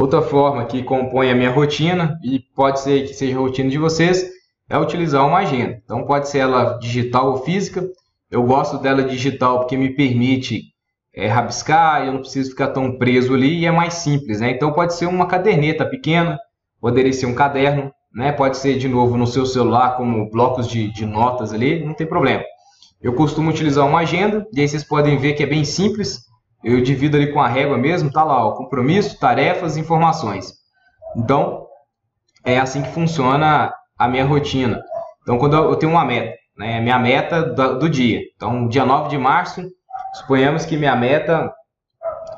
Outra forma que compõe a minha rotina, e pode ser que seja rotina de vocês, é utilizar uma agenda. Então pode ser ela digital ou física. Eu gosto dela digital porque me permite é, rabiscar, eu não preciso ficar tão preso ali e é mais simples, né? Então pode ser uma caderneta pequena, poderia ser um caderno, né? Pode ser de novo no seu celular como blocos de, de notas ali, não tem problema. Eu costumo utilizar uma agenda e aí vocês podem ver que é bem simples. Eu divido ali com a régua mesmo, tá lá, o compromisso, tarefas, informações. Então é assim que funciona a minha rotina. Então quando eu tenho uma meta, né? Minha meta do, do dia. Então dia 9 de março Suponhamos que minha meta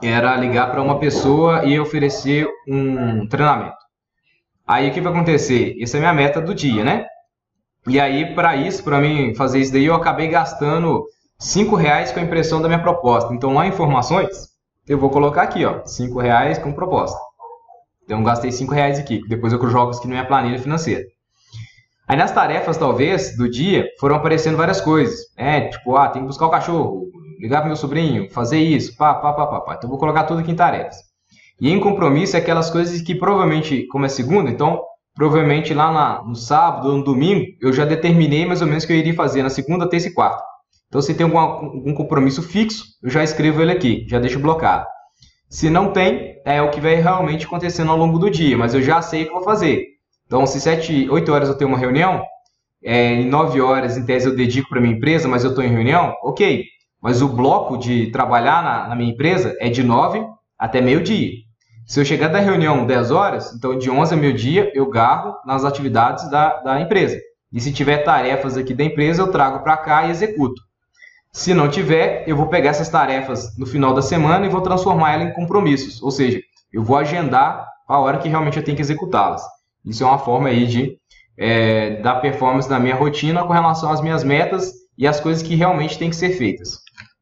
era ligar para uma pessoa e oferecer um treinamento. Aí o que vai acontecer? Essa é a minha meta do dia, né? E aí, para isso, para mim fazer isso daí, eu acabei gastando cinco reais com a impressão da minha proposta. Então, lá em informações, eu vou colocar aqui, ó, cinco reais com proposta. Então, gastei cinco reais aqui. Depois eu jogo isso aqui na minha planilha financeira. Aí nas tarefas, talvez, do dia, foram aparecendo várias coisas. É, tipo, ah, tem que buscar o cachorro, ligar para meu sobrinho, fazer isso, pá, pá, pá, pá, pá. Então vou colocar tudo aqui em tarefas. E em compromisso é aquelas coisas que provavelmente, como é segunda, então provavelmente lá na, no sábado ou no domingo eu já determinei mais ou menos o que eu iria fazer na segunda, terça e quarta. Então se tem algum, compromisso fixo, eu já escrevo ele aqui, já deixo bloqueado. Se não tem, é o que vai realmente acontecendo ao longo do dia, mas eu já sei o que vou fazer. Então se 7, 8 horas eu tenho uma reunião, é, em 9 horas em tese eu dedico para minha empresa, mas eu estou em reunião, ok. Mas o bloco de trabalhar na, na minha empresa é de 9 até meio-dia. Se eu chegar da reunião 10 horas, então de 11 a meio-dia eu garro nas atividades da, da empresa. E se tiver tarefas aqui da empresa, eu trago para cá e executo. Se não tiver, eu vou pegar essas tarefas no final da semana e vou transformar elas em compromissos. Ou seja, eu vou agendar a hora que realmente eu tenho que executá-las. Isso é uma forma aí de é, dar performance na minha rotina com relação às minhas metas e às coisas que realmente têm que ser feitas.